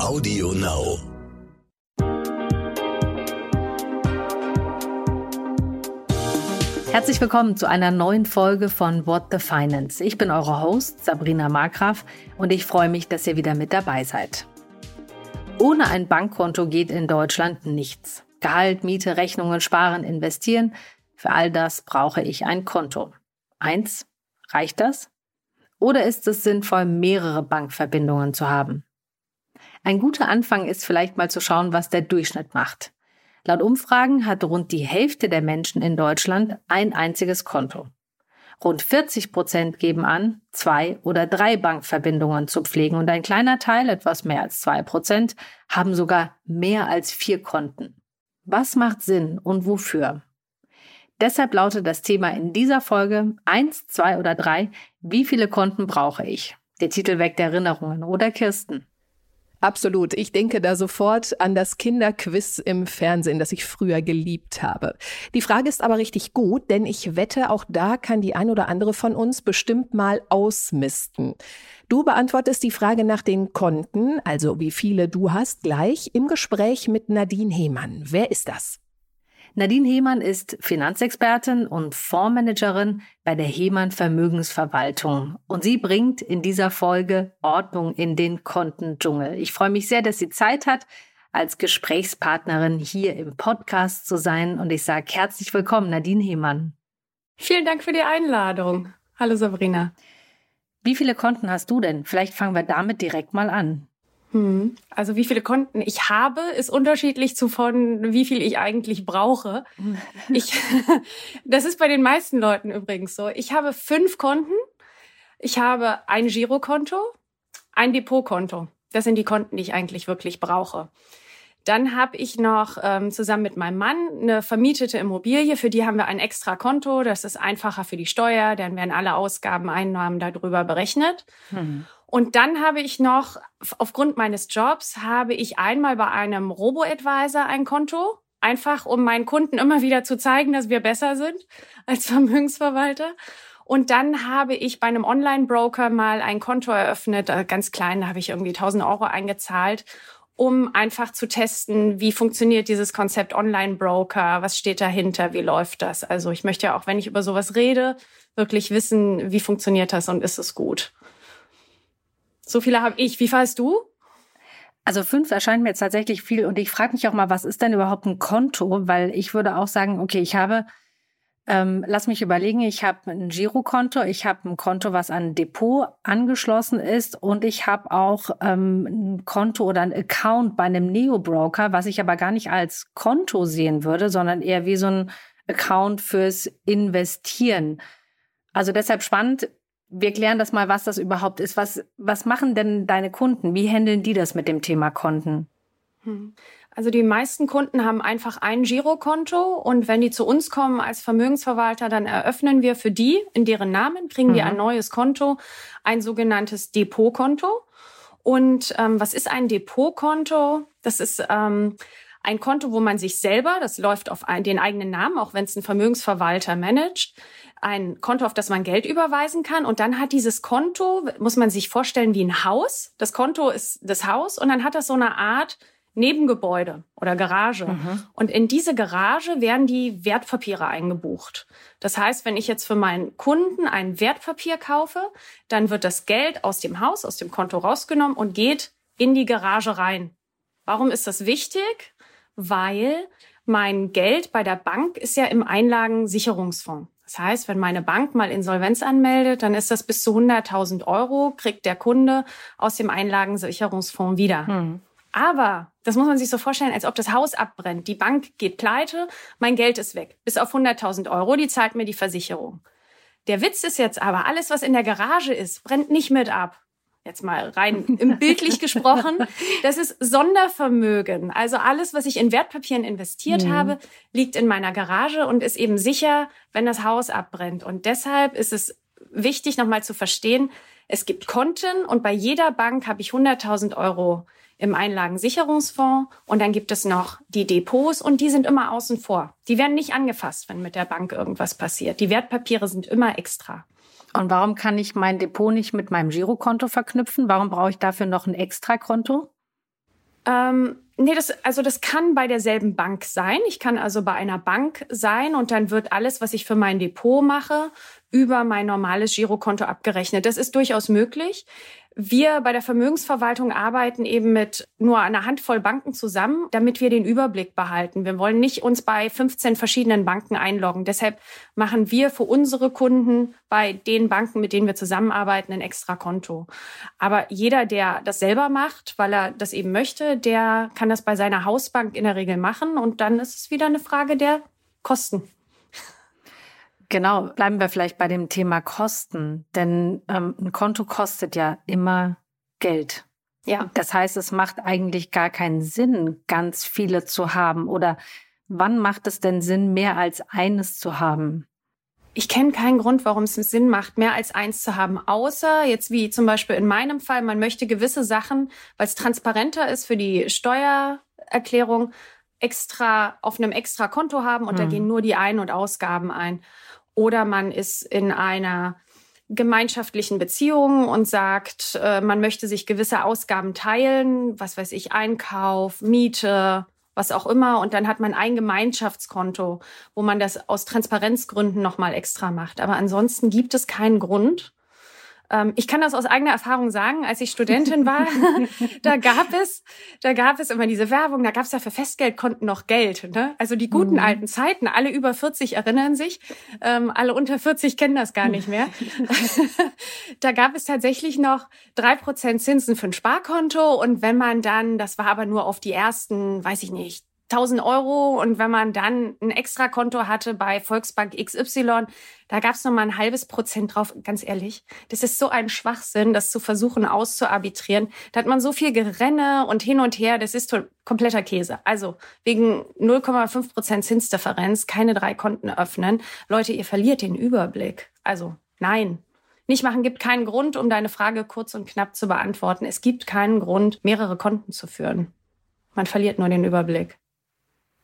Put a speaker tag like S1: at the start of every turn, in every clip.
S1: Audio Now.
S2: Herzlich willkommen zu einer neuen Folge von What the Finance. Ich bin eure Host Sabrina Markgraf und ich freue mich, dass ihr wieder mit dabei seid. Ohne ein Bankkonto geht in Deutschland nichts. Gehalt, Miete, Rechnungen, Sparen, Investieren, für all das brauche ich ein Konto. Eins, reicht das? Oder ist es sinnvoll, mehrere Bankverbindungen zu haben? Ein guter Anfang ist vielleicht mal zu schauen, was der Durchschnitt macht. Laut Umfragen hat rund die Hälfte der Menschen in Deutschland ein einziges Konto. Rund 40 Prozent geben an, zwei oder drei Bankverbindungen zu pflegen und ein kleiner Teil, etwas mehr als zwei Prozent, haben sogar mehr als vier Konten. Was macht Sinn und wofür? Deshalb lautet das Thema in dieser Folge eins, zwei oder drei, wie viele Konten brauche ich? Der Titel weckt Erinnerungen, oder Kirsten?
S3: Absolut. Ich denke da sofort an das Kinderquiz im Fernsehen, das ich früher geliebt habe. Die Frage ist aber richtig gut, denn ich wette, auch da kann die ein oder andere von uns bestimmt mal ausmisten. Du beantwortest die Frage nach den Konten, also wie viele du hast, gleich im Gespräch mit Nadine Hehmann. Wer ist das?
S2: Nadine Hehmann ist Finanzexpertin und Fondsmanagerin bei der Hehmann Vermögensverwaltung. Und sie bringt in dieser Folge Ordnung in den Kontendschungel. Ich freue mich sehr, dass sie Zeit hat, als Gesprächspartnerin hier im Podcast zu sein. Und ich sage herzlich willkommen, Nadine Hehmann.
S4: Vielen Dank für die Einladung. Hallo Sabrina.
S2: Wie viele Konten hast du denn? Vielleicht fangen wir damit direkt mal an.
S4: Hm. Also wie viele Konten ich habe, ist unterschiedlich zu von wie viel ich eigentlich brauche. Ich, das ist bei den meisten Leuten übrigens so. Ich habe fünf Konten. Ich habe ein Girokonto, ein Depotkonto. Das sind die Konten, die ich eigentlich wirklich brauche. Dann habe ich noch ähm, zusammen mit meinem Mann eine vermietete Immobilie. Für die haben wir ein extra Konto. Das ist einfacher für die Steuer. Dann werden alle Ausgaben, Einnahmen darüber berechnet. Hm. Und dann habe ich noch, aufgrund meines Jobs, habe ich einmal bei einem Robo-Advisor ein Konto. Einfach, um meinen Kunden immer wieder zu zeigen, dass wir besser sind als Vermögensverwalter. Und dann habe ich bei einem Online-Broker mal ein Konto eröffnet, äh, ganz klein, da habe ich irgendwie 1000 Euro eingezahlt, um einfach zu testen, wie funktioniert dieses Konzept Online-Broker, was steht dahinter, wie läuft das. Also ich möchte ja auch, wenn ich über sowas rede, wirklich wissen, wie funktioniert das und ist es gut. So viele habe ich. Wie fährst du?
S2: Also fünf erscheint mir jetzt tatsächlich viel und ich frage mich auch mal, was ist denn überhaupt ein Konto? Weil ich würde auch sagen, okay, ich habe, ähm, lass mich überlegen, ich habe ein Girokonto, ich habe ein Konto, was an ein Depot angeschlossen ist und ich habe auch ähm, ein Konto oder ein Account bei einem Neo-Broker, was ich aber gar nicht als Konto sehen würde, sondern eher wie so ein Account fürs Investieren. Also deshalb spannend, wir klären das mal, was das überhaupt ist. Was, was machen denn deine Kunden? Wie handeln die das mit dem Thema Konten?
S4: Hm. Also die meisten Kunden haben einfach ein Girokonto und wenn die zu uns kommen als Vermögensverwalter, dann eröffnen wir für die in deren Namen, kriegen mhm. die ein neues Konto, ein sogenanntes Depotkonto. Und ähm, was ist ein Depotkonto? Das ist ähm, ein Konto, wo man sich selber, das läuft auf den eigenen Namen, auch wenn es ein Vermögensverwalter managt, ein Konto, auf das man Geld überweisen kann. Und dann hat dieses Konto, muss man sich vorstellen, wie ein Haus. Das Konto ist das Haus und dann hat das so eine Art Nebengebäude oder Garage. Mhm. Und in diese Garage werden die Wertpapiere eingebucht. Das heißt, wenn ich jetzt für meinen Kunden ein Wertpapier kaufe, dann wird das Geld aus dem Haus, aus dem Konto rausgenommen und geht in die Garage rein. Warum ist das wichtig? Weil mein Geld bei der Bank ist ja im Einlagensicherungsfonds. Das heißt, wenn meine Bank mal Insolvenz anmeldet, dann ist das bis zu 100.000 Euro, kriegt der Kunde aus dem Einlagensicherungsfonds wieder. Hm. Aber das muss man sich so vorstellen, als ob das Haus abbrennt. Die Bank geht pleite, mein Geld ist weg. Bis auf 100.000 Euro, die zahlt mir die Versicherung. Der Witz ist jetzt aber, alles, was in der Garage ist, brennt nicht mit ab jetzt mal rein im bildlich gesprochen, das ist Sondervermögen. Also alles, was ich in Wertpapieren investiert mhm. habe, liegt in meiner Garage und ist eben sicher, wenn das Haus abbrennt. Und deshalb ist es wichtig, nochmal zu verstehen, es gibt Konten und bei jeder Bank habe ich 100.000 Euro im Einlagensicherungsfonds und dann gibt es noch die Depots und die sind immer außen vor. Die werden nicht angefasst, wenn mit der Bank irgendwas passiert. Die Wertpapiere sind immer extra.
S2: Und warum kann ich mein Depot nicht mit meinem Girokonto verknüpfen? Warum brauche ich dafür noch ein Extrakonto?
S4: Ähm, nee, das, also das kann bei derselben Bank sein. Ich kann also bei einer Bank sein und dann wird alles, was ich für mein Depot mache, über mein normales Girokonto abgerechnet. Das ist durchaus möglich. Wir bei der Vermögensverwaltung arbeiten eben mit nur einer Handvoll Banken zusammen, damit wir den Überblick behalten. Wir wollen nicht uns bei 15 verschiedenen Banken einloggen. Deshalb machen wir für unsere Kunden bei den Banken, mit denen wir zusammenarbeiten, ein extra Konto. Aber jeder, der das selber macht, weil er das eben möchte, der kann das bei seiner Hausbank in der Regel machen. Und dann ist es wieder eine Frage der Kosten.
S2: Genau, bleiben wir vielleicht bei dem Thema Kosten, denn ähm, ein Konto kostet ja immer Geld. Ja. Das heißt, es macht eigentlich gar keinen Sinn, ganz viele zu haben. Oder wann macht es denn Sinn, mehr als eines zu haben?
S4: Ich kenne keinen Grund, warum es Sinn macht, mehr als eins zu haben, außer jetzt wie zum Beispiel in meinem Fall, man möchte gewisse Sachen, weil es transparenter ist für die Steuererklärung, extra auf einem extra Konto haben und hm. da gehen nur die Ein- und Ausgaben ein. Oder man ist in einer gemeinschaftlichen Beziehung und sagt, äh, man möchte sich gewisse Ausgaben teilen, was weiß ich, Einkauf, Miete, was auch immer. Und dann hat man ein Gemeinschaftskonto, wo man das aus Transparenzgründen nochmal extra macht. Aber ansonsten gibt es keinen Grund, ich kann das aus eigener Erfahrung sagen, als ich Studentin war, da gab es, da gab es immer diese Werbung, da gab es ja für Festgeldkonten noch Geld. Ne? Also die guten mhm. alten Zeiten, alle über 40 erinnern sich, ähm, alle unter 40 kennen das gar nicht mehr. da gab es tatsächlich noch drei Prozent Zinsen für ein Sparkonto und wenn man dann, das war aber nur auf die ersten, weiß ich nicht, 1000 Euro und wenn man dann ein Extrakonto hatte bei Volksbank XY, da gab es noch mal ein halbes Prozent drauf. Ganz ehrlich, das ist so ein Schwachsinn, das zu versuchen auszuarbitrieren. Da hat man so viel Gerenne und hin und her, das ist kompletter Käse. Also wegen 0,5 Prozent Zinsdifferenz keine drei Konten öffnen. Leute, ihr verliert den Überblick. Also nein, nicht machen gibt keinen Grund, um deine Frage kurz und knapp zu beantworten. Es gibt keinen Grund, mehrere Konten zu führen. Man verliert nur den Überblick.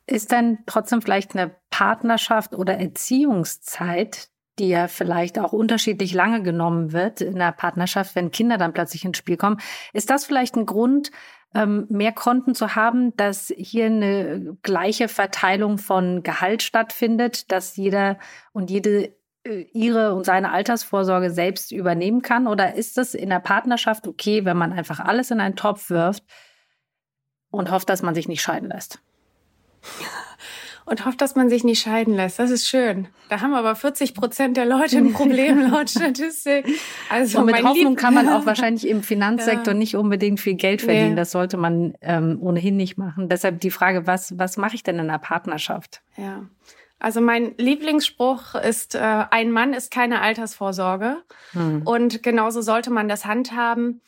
S2: Ist dann trotzdem vielleicht eine Partnerschaft oder Erziehungszeit, die ja vielleicht auch unterschiedlich lange genommen wird in der Partnerschaft, wenn Kinder dann plötzlich ins Spiel kommen, ist das vielleicht ein Grund, ähm, mehr Konten zu haben, dass hier eine gleiche Verteilung von Gehalt stattfindet, dass jeder und jede äh, ihre und seine Altersvorsorge selbst übernehmen kann? Oder ist es in der Partnerschaft okay, wenn man einfach alles in einen Topf wirft und hofft, dass man sich nicht scheiden lässt?
S4: Und hofft, dass man sich nicht scheiden lässt. Das ist schön. Da haben aber 40 Prozent der Leute ein Problem laut Statistik.
S2: Also und mit Hoffnung Lieb kann man auch wahrscheinlich im Finanzsektor ja. nicht unbedingt viel Geld verdienen. Nee. Das sollte man ähm, ohnehin nicht machen. Deshalb die Frage, was, was mache ich denn in einer Partnerschaft?
S4: Ja. Also mein Lieblingsspruch ist, äh, ein Mann ist keine Altersvorsorge. Hm. Und genauso sollte man das handhaben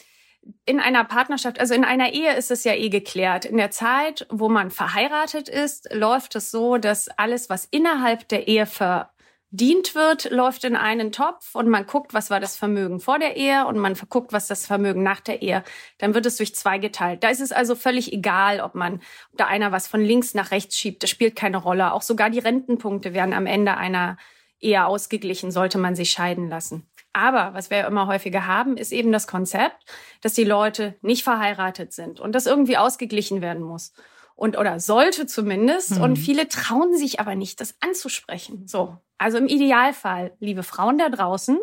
S4: in einer Partnerschaft, also in einer Ehe ist es ja eh geklärt. In der Zeit, wo man verheiratet ist, läuft es so, dass alles, was innerhalb der Ehe verdient wird, läuft in einen Topf und man guckt, was war das Vermögen vor der Ehe und man guckt, was das Vermögen nach der Ehe. Dann wird es durch zwei geteilt. Da ist es also völlig egal, ob man da einer was von links nach rechts schiebt. Das spielt keine Rolle. Auch sogar die Rentenpunkte werden am Ende einer Ehe ausgeglichen, sollte man sich scheiden lassen. Aber was wir immer häufiger haben, ist eben das Konzept, dass die Leute nicht verheiratet sind und das irgendwie ausgeglichen werden muss. Und oder sollte zumindest. Mhm. Und viele trauen sich aber nicht, das anzusprechen. So. Also im Idealfall, liebe Frauen da draußen,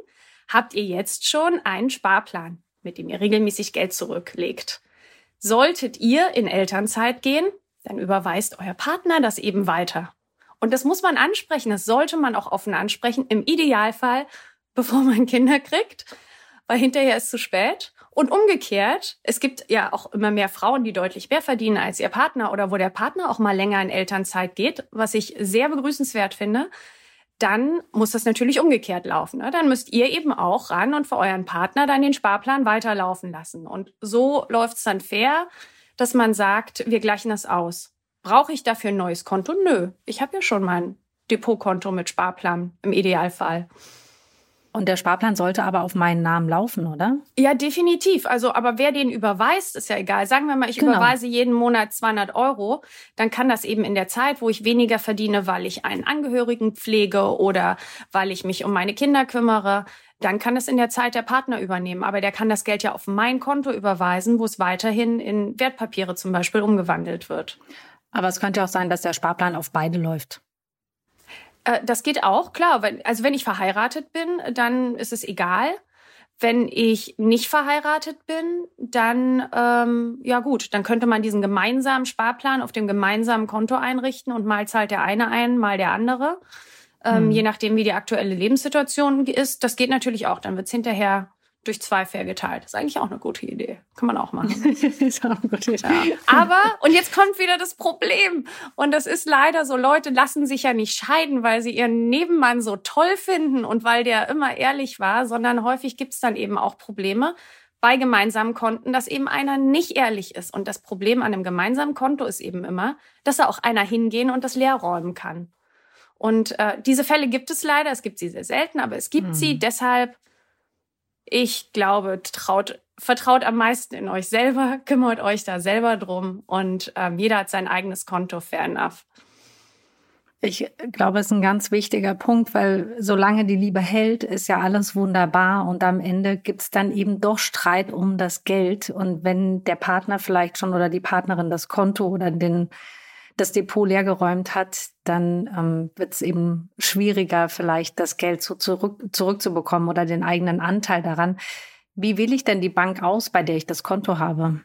S4: habt ihr jetzt schon einen Sparplan, mit dem ihr regelmäßig Geld zurücklegt. Solltet ihr in Elternzeit gehen, dann überweist euer Partner das eben weiter. Und das muss man ansprechen, das sollte man auch offen ansprechen. Im Idealfall bevor man Kinder kriegt, weil hinterher ist zu spät. Und umgekehrt, es gibt ja auch immer mehr Frauen, die deutlich mehr verdienen als ihr Partner oder wo der Partner auch mal länger in Elternzeit geht, was ich sehr begrüßenswert finde. Dann muss das natürlich umgekehrt laufen. Ne? Dann müsst ihr eben auch ran und für euren Partner dann den Sparplan weiterlaufen lassen. Und so läuft es dann fair, dass man sagt, wir gleichen das aus. Brauche ich dafür ein neues Konto? Nö, ich habe ja schon mein Depotkonto mit Sparplan im Idealfall.
S2: Und der Sparplan sollte aber auf meinen Namen laufen, oder?
S4: Ja, definitiv. Also, aber wer den überweist, ist ja egal. Sagen wir mal, ich genau. überweise jeden Monat 200 Euro, dann kann das eben in der Zeit, wo ich weniger verdiene, weil ich einen Angehörigen pflege oder weil ich mich um meine Kinder kümmere, dann kann es in der Zeit der Partner übernehmen. Aber der kann das Geld ja auf mein Konto überweisen, wo es weiterhin in Wertpapiere zum Beispiel umgewandelt wird.
S2: Aber es könnte auch sein, dass der Sparplan auf beide läuft.
S4: Äh, das geht auch, klar. Also wenn ich verheiratet bin, dann ist es egal. Wenn ich nicht verheiratet bin, dann ähm, ja gut, dann könnte man diesen gemeinsamen Sparplan auf dem gemeinsamen Konto einrichten und mal zahlt der eine ein, mal der andere. Ähm, hm. Je nachdem, wie die aktuelle Lebenssituation ist. Das geht natürlich auch. Dann wird's hinterher durch zwei fair geteilt. Das ist eigentlich auch eine gute Idee. Kann man auch machen. ist auch eine gute Idee. Ja. Aber, und jetzt kommt wieder das Problem. Und das ist leider so, Leute lassen sich ja nicht scheiden, weil sie ihren Nebenmann so toll finden und weil der immer ehrlich war, sondern häufig gibt's dann eben auch Probleme bei gemeinsamen Konten, dass eben einer nicht ehrlich ist. Und das Problem an einem gemeinsamen Konto ist eben immer, dass da auch einer hingehen und das leer räumen kann. Und äh, diese Fälle gibt es leider. Es gibt sie sehr selten, aber es gibt hm. sie. Deshalb ich glaube, traut, vertraut am meisten in euch selber, kümmert euch da selber drum und ähm, jeder hat sein eigenes Konto, fair enough.
S2: Ich glaube, es ist ein ganz wichtiger Punkt, weil solange die Liebe hält, ist ja alles wunderbar und am Ende gibt es dann eben doch Streit um das Geld. Und wenn der Partner vielleicht schon oder die Partnerin das Konto oder den das Depot leergeräumt hat, dann ähm, wird es eben schwieriger, vielleicht das Geld so zurück, zurückzubekommen oder den eigenen Anteil daran. Wie wähle ich denn die Bank aus, bei der ich das Konto habe?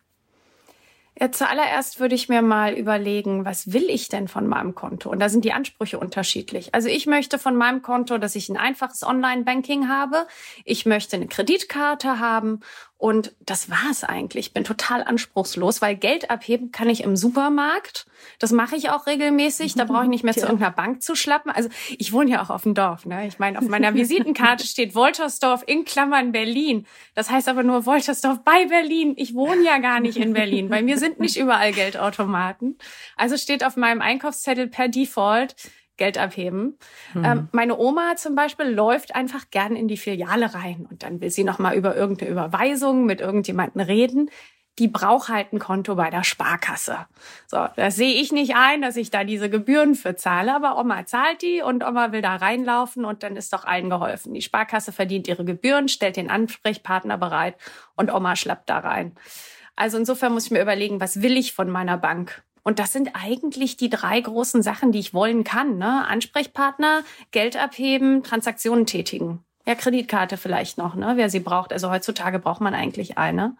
S4: Ja, zuallererst würde ich mir mal überlegen, was will ich denn von meinem Konto? Und da sind die Ansprüche unterschiedlich. Also ich möchte von meinem Konto, dass ich ein einfaches Online-Banking habe. Ich möchte eine Kreditkarte haben und das war's eigentlich. Ich bin total anspruchslos, weil Geld abheben kann ich im Supermarkt. Das mache ich auch regelmäßig. Da brauche ich nicht mehr ja. zu irgendeiner Bank zu schlappen. Also ich wohne ja auch auf dem Dorf. Ne? Ich meine, auf meiner Visitenkarte steht Woltersdorf in Klammern Berlin. Das heißt aber nur Woltersdorf bei Berlin. Ich wohne ja gar nicht in Berlin. Bei mir sind nicht überall Geldautomaten. Also steht auf meinem Einkaufszettel per Default Geld abheben. Mhm. Ähm, meine Oma zum Beispiel läuft einfach gern in die Filiale rein und dann will sie noch mal über irgendeine Überweisung mit irgendjemanden reden. Die braucht halt ein Konto bei der Sparkasse. So, das sehe ich nicht ein, dass ich da diese Gebühren für zahle, aber Oma zahlt die und Oma will da reinlaufen und dann ist doch allen geholfen. Die Sparkasse verdient ihre Gebühren, stellt den Ansprechpartner bereit und Oma schlappt da rein. Also insofern muss ich mir überlegen, was will ich von meiner Bank? Und das sind eigentlich die drei großen Sachen, die ich wollen kann. Ne? Ansprechpartner, Geld abheben, Transaktionen tätigen. Ja, Kreditkarte vielleicht noch, ne? wer sie braucht. Also heutzutage braucht man eigentlich eine.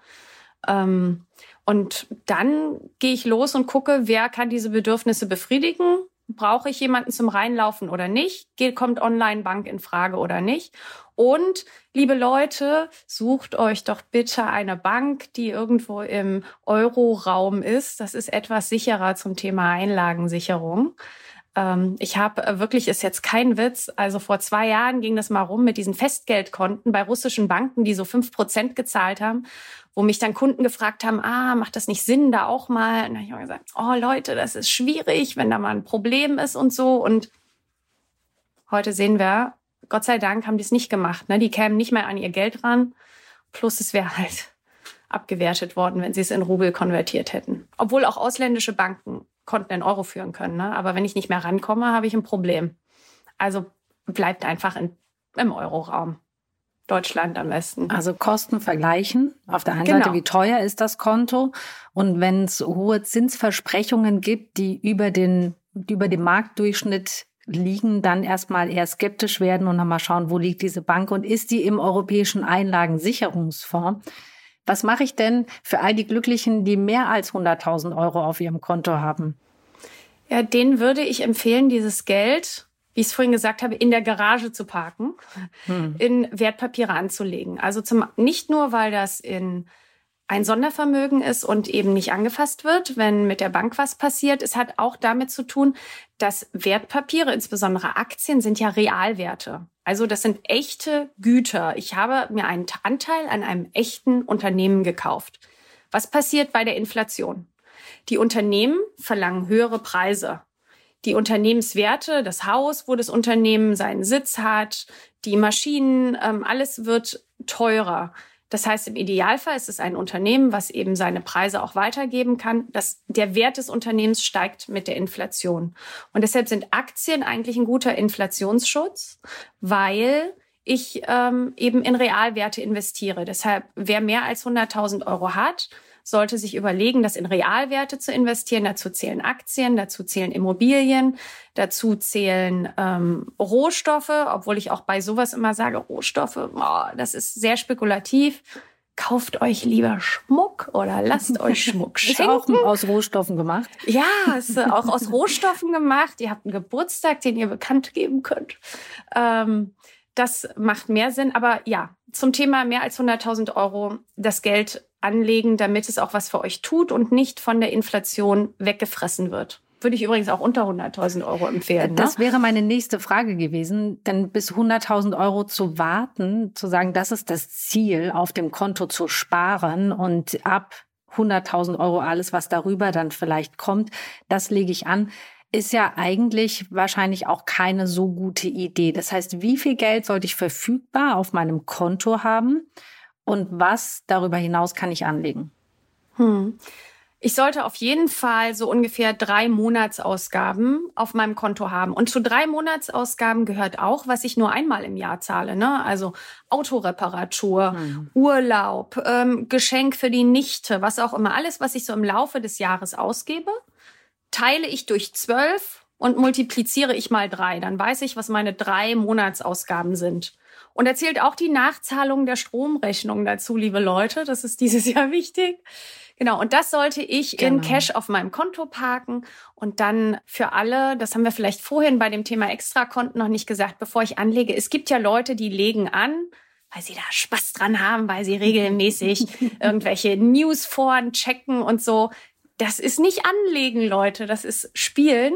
S4: Ähm, und dann gehe ich los und gucke, wer kann diese Bedürfnisse befriedigen brauche ich jemanden zum Reinlaufen oder nicht? Geht, kommt Online-Bank in Frage oder nicht? Und liebe Leute, sucht euch doch bitte eine Bank, die irgendwo im Euro-Raum ist. Das ist etwas sicherer zum Thema Einlagensicherung. Ähm, ich habe wirklich, ist jetzt kein Witz, also vor zwei Jahren ging das mal rum mit diesen Festgeldkonten bei russischen Banken, die so fünf Prozent gezahlt haben wo mich dann Kunden gefragt haben, ah, macht das nicht Sinn, da auch mal? Und dann habe ich mal gesagt, oh Leute, das ist schwierig, wenn da mal ein Problem ist und so. Und heute sehen wir, Gott sei Dank haben die es nicht gemacht. Ne? Die kämen nicht mehr an ihr Geld ran. Plus es wäre halt abgewertet worden, wenn sie es in Rubel konvertiert hätten. Obwohl auch ausländische Banken Konten in Euro führen können. Ne? Aber wenn ich nicht mehr rankomme, habe ich ein Problem. Also bleibt einfach in, im Euroraum. Deutschland am besten.
S2: Also Kosten vergleichen. Auf der einen genau. Seite, wie teuer ist das Konto? Und wenn es hohe Zinsversprechungen gibt, die über den, die über dem Marktdurchschnitt liegen, dann erstmal eher skeptisch werden und nochmal schauen, wo liegt diese Bank und ist die im europäischen Einlagensicherungsfonds? Was mache ich denn für all die Glücklichen, die mehr als 100.000 Euro auf ihrem Konto haben?
S4: Ja, denen würde ich empfehlen, dieses Geld wie ich es vorhin gesagt habe, in der Garage zu parken, hm. in Wertpapiere anzulegen. Also zum, nicht nur, weil das in ein Sondervermögen ist und eben nicht angefasst wird, wenn mit der Bank was passiert. Es hat auch damit zu tun, dass Wertpapiere, insbesondere Aktien, sind ja Realwerte. Also das sind echte Güter. Ich habe mir einen Anteil an einem echten Unternehmen gekauft. Was passiert bei der Inflation? Die Unternehmen verlangen höhere Preise die Unternehmenswerte, das Haus, wo das Unternehmen seinen Sitz hat, die Maschinen, ähm, alles wird teurer. Das heißt, im Idealfall ist es ein Unternehmen, was eben seine Preise auch weitergeben kann. dass der Wert des Unternehmens steigt mit der Inflation. Und deshalb sind Aktien eigentlich ein guter Inflationsschutz, weil ich ähm, eben in Realwerte investiere. Deshalb, wer mehr als 100.000 Euro hat, sollte sich überlegen, das in Realwerte zu investieren. Dazu zählen Aktien, dazu zählen Immobilien, dazu zählen ähm, Rohstoffe, obwohl ich auch bei sowas immer sage, Rohstoffe, oh, das ist sehr spekulativ. Kauft euch lieber Schmuck oder lasst euch Schmuck schenken.
S2: Ist auch aus Rohstoffen gemacht?
S4: Ja, ist auch aus Rohstoffen gemacht. Ihr habt einen Geburtstag, den ihr bekannt geben könnt. Ähm, das macht mehr Sinn. Aber ja, zum Thema mehr als 100.000 Euro das Geld anlegen, damit es auch was für euch tut und nicht von der Inflation weggefressen wird. Würde ich übrigens auch unter 100.000 Euro empfehlen. Ne?
S2: Das wäre meine nächste Frage gewesen. Denn bis 100.000 Euro zu warten, zu sagen, das ist das Ziel, auf dem Konto zu sparen und ab 100.000 Euro alles, was darüber dann vielleicht kommt, das lege ich an ist ja eigentlich wahrscheinlich auch keine so gute Idee. Das heißt, wie viel Geld sollte ich verfügbar auf meinem Konto haben und was darüber hinaus kann ich anlegen?
S4: Hm. Ich sollte auf jeden Fall so ungefähr drei Monatsausgaben auf meinem Konto haben. Und zu drei Monatsausgaben gehört auch, was ich nur einmal im Jahr zahle. Ne? Also Autoreparatur, mhm. Urlaub, ähm, Geschenk für die Nichte, was auch immer. Alles, was ich so im Laufe des Jahres ausgebe teile ich durch zwölf und multipliziere ich mal drei. Dann weiß ich, was meine drei Monatsausgaben sind. Und erzählt auch die Nachzahlung der Stromrechnung dazu, liebe Leute. Das ist dieses Jahr wichtig. Genau, und das sollte ich genau. in Cash auf meinem Konto parken und dann für alle, das haben wir vielleicht vorhin bei dem Thema Extrakonten noch nicht gesagt, bevor ich anlege. Es gibt ja Leute, die legen an, weil sie da Spaß dran haben, weil sie regelmäßig irgendwelche Newsforen checken und so das ist nicht anlegen, Leute, das ist spielen.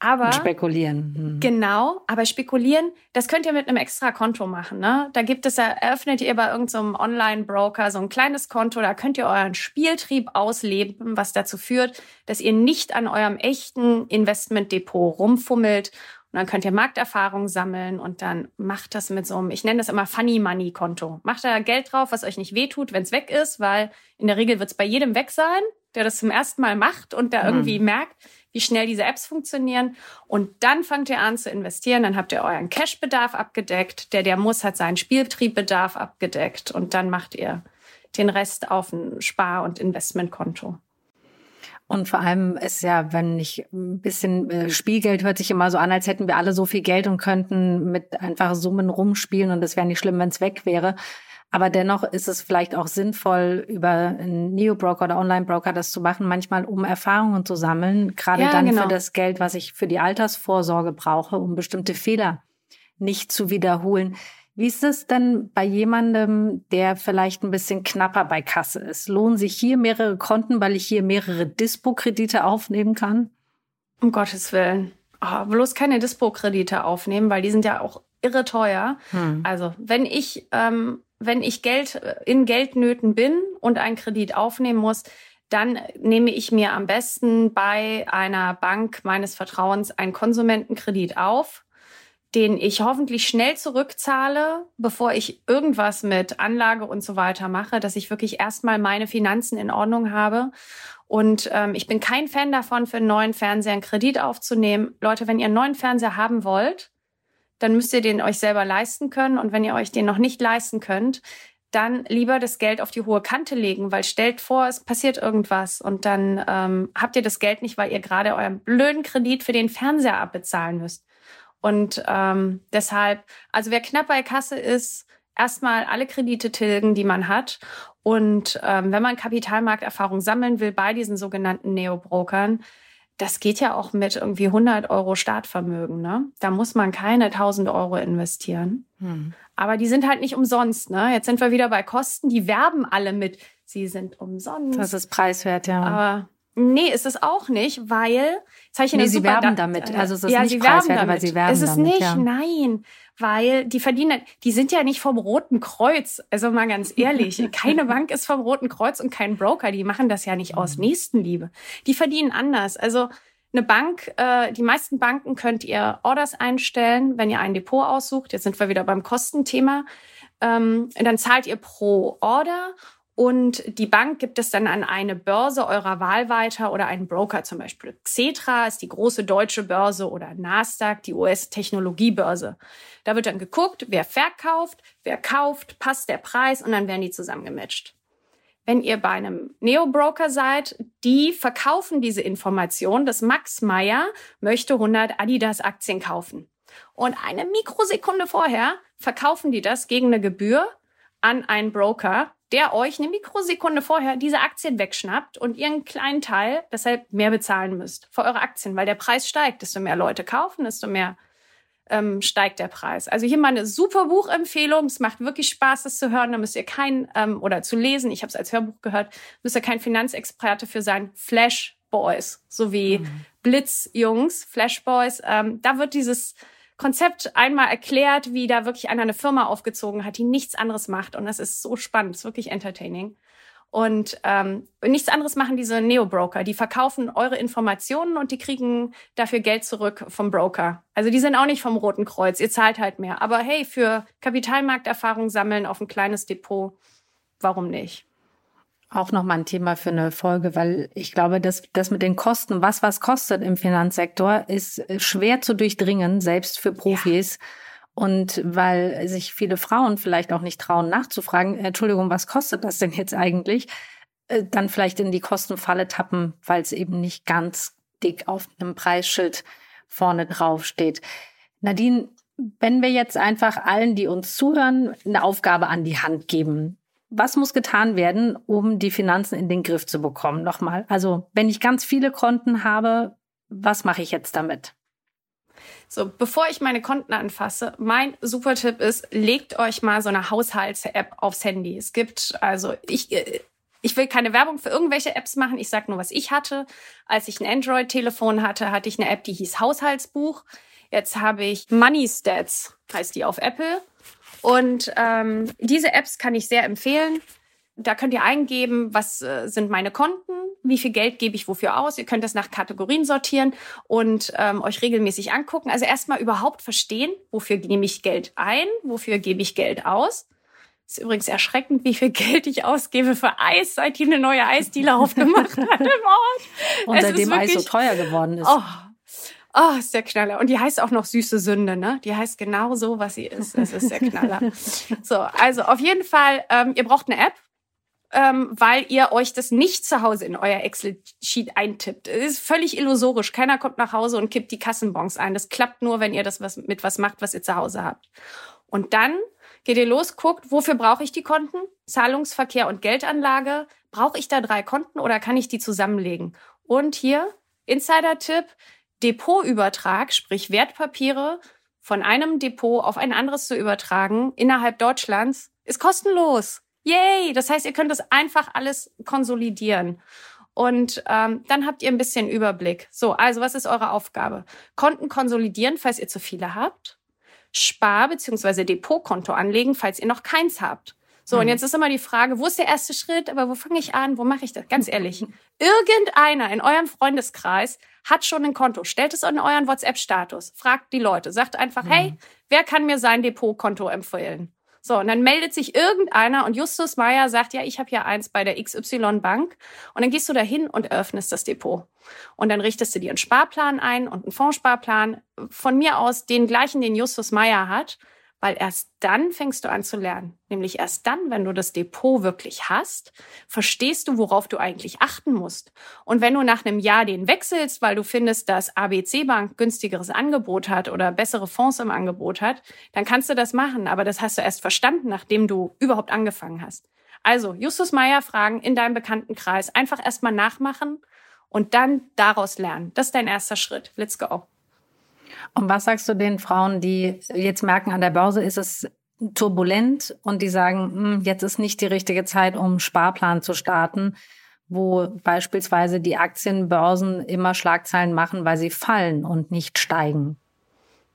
S4: Aber
S2: spekulieren.
S4: Hm. Genau, aber spekulieren, das könnt ihr mit einem extra Konto machen. Ne? Da gibt es, eröffnet ihr bei irgendeinem so Online-Broker so ein kleines Konto, da könnt ihr euren Spieltrieb ausleben, was dazu führt, dass ihr nicht an eurem echten Investmentdepot rumfummelt. Und dann könnt ihr Markterfahrung sammeln und dann macht das mit so einem, ich nenne das immer Funny Money Konto. Macht da Geld drauf, was euch nicht wehtut, wenn es weg ist, weil in der Regel wird es bei jedem weg sein der das zum ersten Mal macht und der irgendwie mhm. merkt, wie schnell diese Apps funktionieren. Und dann fangt ihr an zu investieren. Dann habt ihr euren Cash-Bedarf abgedeckt. Der, der muss, hat seinen Spieltriebbedarf abgedeckt. Und dann macht ihr den Rest auf ein Spar- und Investmentkonto.
S2: Und vor allem ist ja, wenn ich ein bisschen äh, Spielgeld hört sich immer so an, als hätten wir alle so viel Geld und könnten mit einfach Summen rumspielen und es wäre nicht schlimm, wenn es weg wäre. Aber dennoch ist es vielleicht auch sinnvoll, über einen Neo-Broker oder Online-Broker das zu machen, manchmal um Erfahrungen zu sammeln, gerade ja, dann genau. für das Geld, was ich für die Altersvorsorge brauche, um bestimmte Fehler nicht zu wiederholen. Wie ist es denn bei jemandem, der vielleicht ein bisschen knapper bei Kasse ist? Lohnen sich hier mehrere Konten, weil ich hier mehrere Dispo-Kredite aufnehmen kann?
S4: Um Gottes Willen. Oh, bloß keine Dispo-Kredite aufnehmen, weil die sind ja auch irre teuer. Hm. Also wenn ich ähm, wenn ich Geld äh, in Geldnöten bin und einen Kredit aufnehmen muss, dann nehme ich mir am besten bei einer Bank meines Vertrauens einen Konsumentenkredit auf, den ich hoffentlich schnell zurückzahle, bevor ich irgendwas mit Anlage und so weiter mache, dass ich wirklich erstmal meine Finanzen in Ordnung habe. Und ähm, ich bin kein Fan davon, für einen neuen Fernseher einen Kredit aufzunehmen. Leute, wenn ihr einen neuen Fernseher haben wollt, dann müsst ihr den euch selber leisten können. Und wenn ihr euch den noch nicht leisten könnt, dann lieber das Geld auf die hohe Kante legen, weil stellt vor, es passiert irgendwas und dann ähm, habt ihr das Geld nicht, weil ihr gerade euren blöden Kredit für den Fernseher abbezahlen müsst. Und ähm, deshalb, also wer knapp bei Kasse ist, erstmal alle Kredite tilgen, die man hat. Und ähm, wenn man Kapitalmarkterfahrung sammeln will bei diesen sogenannten Neobrokern, das geht ja auch mit irgendwie 100 Euro Startvermögen. Ne? Da muss man keine 1000 Euro investieren. Hm. Aber die sind halt nicht umsonst. Ne? Jetzt sind wir wieder bei Kosten. Die werben alle mit, sie sind umsonst.
S2: Das ist preiswert, ja.
S4: Aber nee, ist es auch nicht, weil
S2: ich nee, sie werben damit. Also es ist ja, nicht
S4: sie
S2: preiswert,
S4: damit.
S2: weil sie werben
S4: Es ist
S2: damit,
S4: nicht,
S2: ja.
S4: nein, weil die verdienen, die sind ja nicht vom Roten Kreuz. Also mal ganz ehrlich, keine Bank ist vom Roten Kreuz und kein Broker. Die machen das ja nicht aus mhm. Nächstenliebe. Die verdienen anders. Also Eine Bank, äh, die meisten Banken könnt ihr Orders einstellen, wenn ihr ein Depot aussucht. Jetzt sind wir wieder beim Kostenthema. Ähm, dann zahlt ihr pro Order und die Bank gibt es dann an eine Börse eurer Wahl weiter oder einen Broker zum Beispiel. Xetra ist die große deutsche Börse oder Nasdaq, die US-Technologiebörse. Da wird dann geguckt, wer verkauft, wer kauft, passt der Preis und dann werden die zusammengematcht. Wenn ihr bei einem Neo-Broker seid, die verkaufen diese Information, dass Max Meyer möchte 100 Adidas-Aktien kaufen. Und eine Mikrosekunde vorher verkaufen die das gegen eine Gebühr an einen Broker, der euch eine Mikrosekunde vorher diese Aktien wegschnappt und ihr einen kleinen Teil deshalb mehr bezahlen müsst für eure Aktien, weil der Preis steigt. Desto mehr Leute kaufen, desto mehr ähm, steigt der Preis. Also hier mal eine super Buchempfehlung. Es macht wirklich Spaß, das zu hören. Da müsst ihr kein ähm, oder zu lesen. Ich habe es als Hörbuch gehört. Müsst ihr kein Finanzexperte für sein. Flash Boys, sowie mhm. Blitz Jungs, Flash Boys. Ähm, da wird dieses Konzept einmal erklärt, wie da wirklich einer eine Firma aufgezogen hat, die nichts anderes macht. Und das ist so spannend, ist wirklich entertaining. Und ähm, nichts anderes machen diese Neo-Broker. Die verkaufen eure Informationen und die kriegen dafür Geld zurück vom Broker. Also die sind auch nicht vom Roten Kreuz. Ihr zahlt halt mehr. Aber hey, für Kapitalmarkterfahrung sammeln auf ein kleines Depot, warum nicht?
S2: Auch nochmal ein Thema für eine Folge, weil ich glaube, dass das mit den Kosten, was was kostet im Finanzsektor, ist schwer zu durchdringen, selbst für Profis. Ja. Und weil sich viele Frauen vielleicht auch nicht trauen, nachzufragen, Entschuldigung, was kostet das denn jetzt eigentlich? Äh, dann vielleicht in die Kostenfalle tappen, weil es eben nicht ganz dick auf einem Preisschild vorne drauf steht. Nadine, wenn wir jetzt einfach allen, die uns zuhören, eine Aufgabe an die Hand geben, was muss getan werden, um die Finanzen in den Griff zu bekommen? Nochmal. Also, wenn ich ganz viele Konten habe, was mache ich jetzt damit?
S4: So, bevor ich meine Konten anfasse, mein super Tipp ist, legt euch mal so eine Haushalts-App aufs Handy. Es gibt, also ich, äh, ich will keine Werbung für irgendwelche Apps machen. Ich sage nur, was ich hatte. Als ich ein Android-Telefon hatte, hatte ich eine App, die hieß Haushaltsbuch. Jetzt habe ich Money Stats, heißt die auf Apple. Und ähm, diese Apps kann ich sehr empfehlen. Da könnt ihr eingeben, was äh, sind meine Konten, wie viel Geld gebe ich wofür aus. Ihr könnt das nach Kategorien sortieren und ähm, euch regelmäßig angucken. Also erstmal überhaupt verstehen, wofür nehme ich Geld ein, wofür gebe ich Geld aus. Ist übrigens erschreckend, wie viel Geld ich ausgebe für Eis, seit hier eine neue Eisdiele aufgemacht hat im Ort.
S2: Und seitdem Eis so teuer geworden ist.
S4: Oh, Oh, ist der Knaller. Und die heißt auch noch süße Sünde, ne? Die heißt genau so, was sie ist. Es ist der Knaller. so, also auf jeden Fall, ähm, ihr braucht eine App, ähm, weil ihr euch das nicht zu Hause in euer Excel-Sheet eintippt. Es ist völlig illusorisch. Keiner kommt nach Hause und kippt die Kassenbons ein. Das klappt nur, wenn ihr das was, mit was macht, was ihr zu Hause habt. Und dann geht ihr los, guckt, wofür brauche ich die Konten? Zahlungsverkehr und Geldanlage. Brauche ich da drei Konten oder kann ich die zusammenlegen? Und hier, Insider-Tipp, Depotübertrag, sprich Wertpapiere von einem Depot auf ein anderes zu übertragen innerhalb Deutschlands, ist kostenlos. Yay! Das heißt, ihr könnt das einfach alles konsolidieren. Und ähm, dann habt ihr ein bisschen Überblick. So, also was ist eure Aufgabe? Konten konsolidieren, falls ihr zu viele habt. Spar- bzw. Depotkonto anlegen, falls ihr noch keins habt. So, mhm. und jetzt ist immer die Frage, wo ist der erste Schritt? Aber wo fange ich an? Wo mache ich das? Ganz ehrlich, irgendeiner in eurem Freundeskreis hat schon ein Konto. Stellt es in euren WhatsApp-Status. Fragt die Leute. Sagt einfach, mhm. hey, wer kann mir sein Depotkonto empfehlen? So, und dann meldet sich irgendeiner und Justus Meyer sagt, ja, ich habe ja eins bei der XY Bank. Und dann gehst du dahin und öffnest das Depot. Und dann richtest du dir einen Sparplan ein und einen Fondssparplan. Von mir aus den gleichen, den Justus Meyer hat. Weil erst dann fängst du an zu lernen. Nämlich erst dann, wenn du das Depot wirklich hast, verstehst du, worauf du eigentlich achten musst. Und wenn du nach einem Jahr den wechselst, weil du findest, dass ABC Bank günstigeres Angebot hat oder bessere Fonds im Angebot hat, dann kannst du das machen. Aber das hast du erst verstanden, nachdem du überhaupt angefangen hast. Also, Justus Meyer fragen in deinem Bekanntenkreis. Einfach erstmal nachmachen und dann daraus lernen. Das ist dein erster Schritt. Let's go.
S2: Und was sagst du den Frauen, die jetzt merken, an der Börse ist es turbulent und die sagen, hm, jetzt ist nicht die richtige Zeit, um Sparplan zu starten, wo beispielsweise die Aktienbörsen immer Schlagzeilen machen, weil sie fallen und nicht steigen?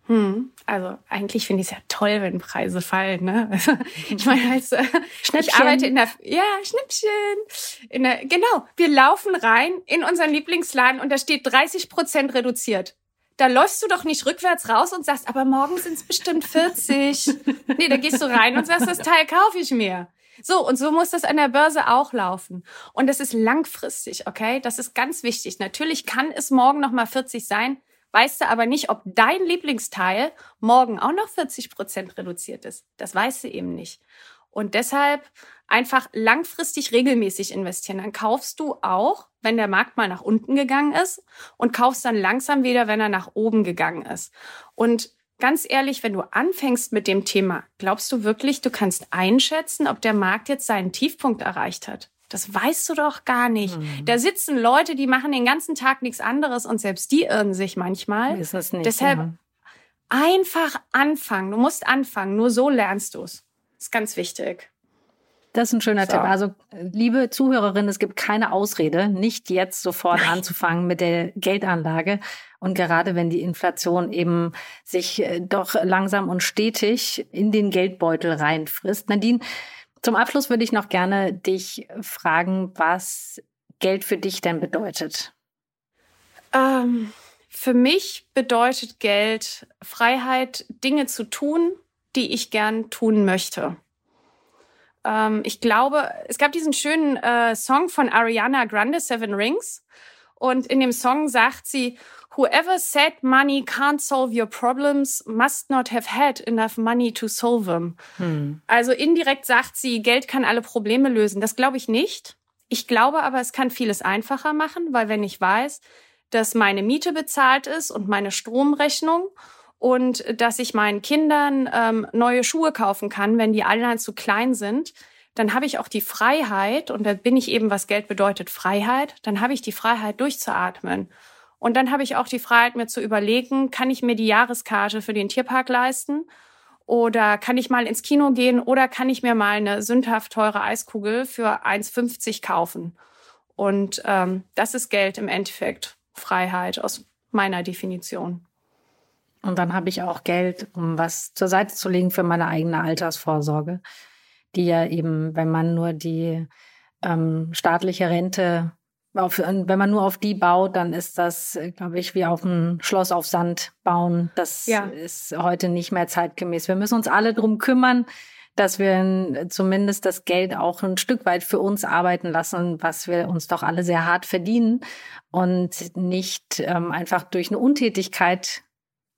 S4: Hm, also eigentlich finde ich es ja toll, wenn Preise fallen. Ne? Also, ich meine, als, äh, ich arbeite in der ja Schnippchen. In der, genau, wir laufen rein in unseren Lieblingsladen und da steht 30 Prozent reduziert. Da läufst du doch nicht rückwärts raus und sagst, aber morgen sind es bestimmt 40. nee, da gehst du rein und sagst, das Teil kaufe ich mir. So, und so muss das an der Börse auch laufen. Und das ist langfristig, okay? Das ist ganz wichtig. Natürlich kann es morgen noch mal 40 sein, weißt du aber nicht, ob dein Lieblingsteil morgen auch noch 40 Prozent reduziert ist. Das weißt du eben nicht. Und deshalb einfach langfristig regelmäßig investieren. Dann kaufst du auch, wenn der Markt mal nach unten gegangen ist und kaufst dann langsam wieder, wenn er nach oben gegangen ist. Und ganz ehrlich, wenn du anfängst mit dem Thema, glaubst du wirklich, du kannst einschätzen, ob der Markt jetzt seinen Tiefpunkt erreicht hat? Das weißt du doch gar nicht. Mhm. Da sitzen Leute, die machen den ganzen Tag nichts anderes und selbst die irren sich manchmal.
S2: Ist das nicht.
S4: Deshalb ja. einfach anfangen. Du musst anfangen. Nur so lernst du es. Ist ganz wichtig.
S2: Das ist ein schöner so. Tipp. Also, liebe Zuhörerinnen, es gibt keine Ausrede, nicht jetzt sofort Nein. anzufangen mit der Geldanlage. Und gerade wenn die Inflation eben sich äh, doch langsam und stetig in den Geldbeutel reinfrisst. Nadine, zum Abschluss würde ich noch gerne dich fragen, was Geld für dich denn bedeutet.
S4: Ähm, für mich bedeutet Geld Freiheit, Dinge zu tun, die ich gern tun möchte. Ähm, ich glaube, es gab diesen schönen äh, Song von Ariana Grande, Seven Rings. Und in dem Song sagt sie, Whoever said money can't solve your problems must not have had enough money to solve them. Hm. Also indirekt sagt sie, Geld kann alle Probleme lösen. Das glaube ich nicht. Ich glaube aber, es kann vieles einfacher machen, weil wenn ich weiß, dass meine Miete bezahlt ist und meine Stromrechnung und dass ich meinen Kindern ähm, neue Schuhe kaufen kann, wenn die alle zu klein sind, dann habe ich auch die Freiheit, und da bin ich eben, was Geld bedeutet, Freiheit, dann habe ich die Freiheit durchzuatmen. Und dann habe ich auch die Freiheit, mir zu überlegen, kann ich mir die Jahreskarte für den Tierpark leisten? Oder kann ich mal ins Kino gehen? Oder kann ich mir mal eine sündhaft teure Eiskugel für 1,50 kaufen? Und ähm, das ist Geld im Endeffekt. Freiheit aus meiner Definition.
S2: Und dann habe ich auch Geld, um was zur Seite zu legen für meine eigene Altersvorsorge, die ja eben, wenn man nur die ähm, staatliche Rente auf, wenn man nur auf die baut, dann ist das, glaube ich, wie auf ein Schloss auf Sand bauen. Das ja. ist heute nicht mehr zeitgemäß. Wir müssen uns alle drum kümmern, dass wir zumindest das Geld auch ein Stück weit für uns arbeiten lassen, was wir uns doch alle sehr hart verdienen und nicht ähm, einfach durch eine Untätigkeit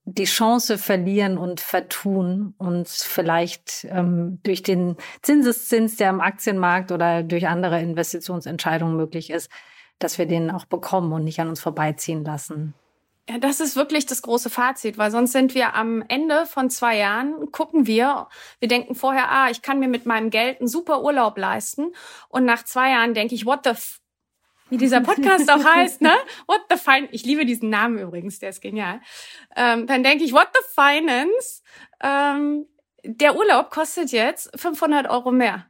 S2: die Chance verlieren und vertun und vielleicht ähm, durch den Zinseszins, der am Aktienmarkt oder durch andere Investitionsentscheidungen möglich ist, dass wir den auch bekommen und nicht an uns vorbeiziehen lassen.
S4: Ja, das ist wirklich das große Fazit, weil sonst sind wir am Ende von zwei Jahren, gucken wir, wir denken vorher, ah, ich kann mir mit meinem Geld einen super Urlaub leisten. Und nach zwei Jahren denke ich, what the wie dieser Podcast auch heißt, ne? What the Finance. Ich liebe diesen Namen übrigens, der ist genial. Ähm, dann denke ich, what the Finance? Ähm, der Urlaub kostet jetzt 500 Euro mehr.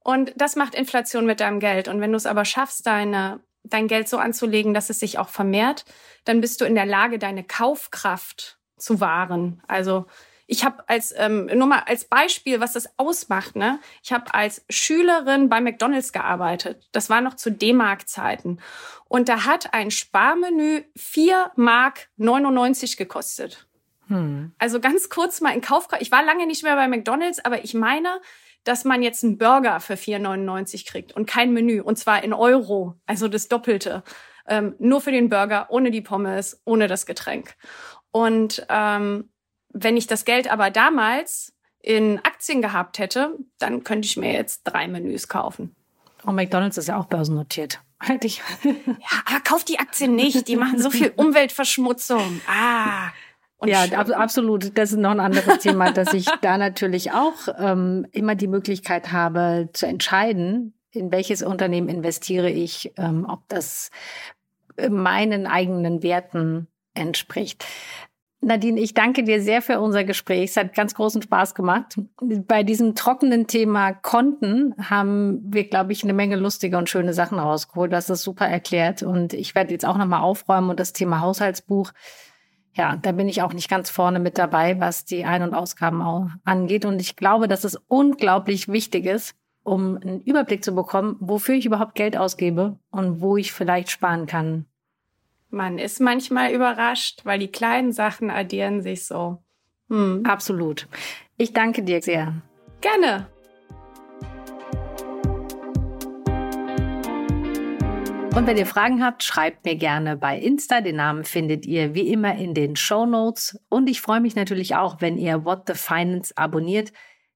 S4: Und das macht Inflation mit deinem Geld. Und wenn du es aber schaffst, deine dein Geld so anzulegen, dass es sich auch vermehrt, dann bist du in der Lage, deine Kaufkraft zu wahren. Also ich habe als ähm, nur mal als Beispiel, was das ausmacht, ne? Ich habe als Schülerin bei McDonald's gearbeitet. Das war noch zu D-Mark-Zeiten. Und da hat ein Sparmenü 4 Mark 99 gekostet. Hm. Also ganz kurz mal in Kaufkraft. Ich war lange nicht mehr bei McDonald's, aber ich meine, dass man jetzt einen Burger für 4,99 kriegt und kein Menü und zwar in Euro, also das Doppelte. Ähm, nur für den Burger, ohne die Pommes, ohne das Getränk. Und ähm, wenn ich das Geld aber damals in Aktien gehabt hätte, dann könnte ich mir jetzt drei Menüs kaufen.
S2: Und McDonald's ist ja auch börsennotiert. Hätte ich.
S4: ja, aber kauf die Aktien nicht. Die machen so viel Umweltverschmutzung. Ah.
S2: Und ja, ab, absolut. Das ist noch ein anderes Thema, dass ich da natürlich auch ähm, immer die Möglichkeit habe zu entscheiden, in welches Unternehmen investiere ich, ähm, ob das meinen eigenen Werten entspricht. Nadine, ich danke dir sehr für unser Gespräch. Es hat ganz großen Spaß gemacht. Bei diesem trockenen Thema Konten haben wir, glaube ich, eine Menge lustige und schöne Sachen rausgeholt. Das ist super erklärt. Und ich werde jetzt auch nochmal aufräumen und das Thema Haushaltsbuch Ja, da bin ich auch nicht ganz vorne mit dabei, was die Ein- und Ausgaben angeht. Und ich glaube, dass es unglaublich wichtig ist, um einen Überblick zu bekommen, wofür ich überhaupt Geld ausgebe und wo ich vielleicht sparen kann.
S4: Man ist manchmal überrascht, weil die kleinen Sachen addieren sich so.
S2: Hm. Absolut. Ich danke dir sehr.
S4: Gerne.
S2: Und wenn ihr Fragen habt, schreibt mir gerne bei Insta. Den Namen findet ihr wie immer in den Show Notes. Und ich freue mich natürlich auch, wenn ihr What the Finance abonniert.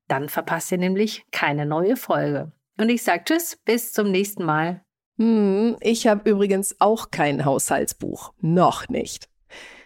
S2: Dann verpasst ihr nämlich keine neue Folge. Und ich sage Tschüss, bis zum nächsten Mal.
S3: Hm, ich habe übrigens auch kein Haushaltsbuch. Noch nicht.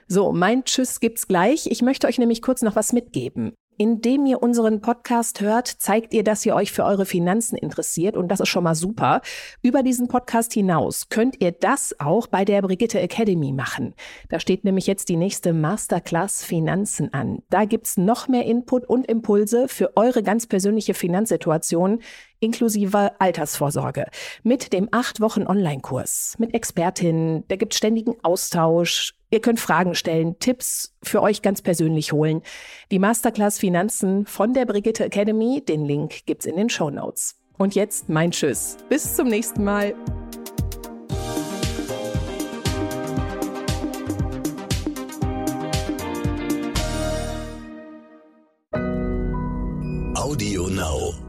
S3: So, mein Tschüss gibt's gleich. Ich möchte euch nämlich kurz noch was mitgeben. Indem ihr unseren Podcast hört, zeigt ihr, dass ihr euch für eure Finanzen interessiert und das ist schon mal super. Über diesen Podcast hinaus könnt ihr das auch bei der Brigitte Academy machen. Da steht nämlich jetzt die nächste Masterclass Finanzen an. Da gibt's noch mehr Input und Impulse für eure ganz persönliche Finanzsituation inklusive Altersvorsorge, mit dem 8-Wochen-Online-Kurs, mit Expertinnen, der gibt ständigen Austausch. Ihr könnt Fragen stellen, Tipps für euch ganz persönlich holen. Die Masterclass Finanzen von der Brigitte Academy, den Link gibt's in den Show Notes. Und jetzt mein Tschüss. Bis zum nächsten Mal. Audio Now.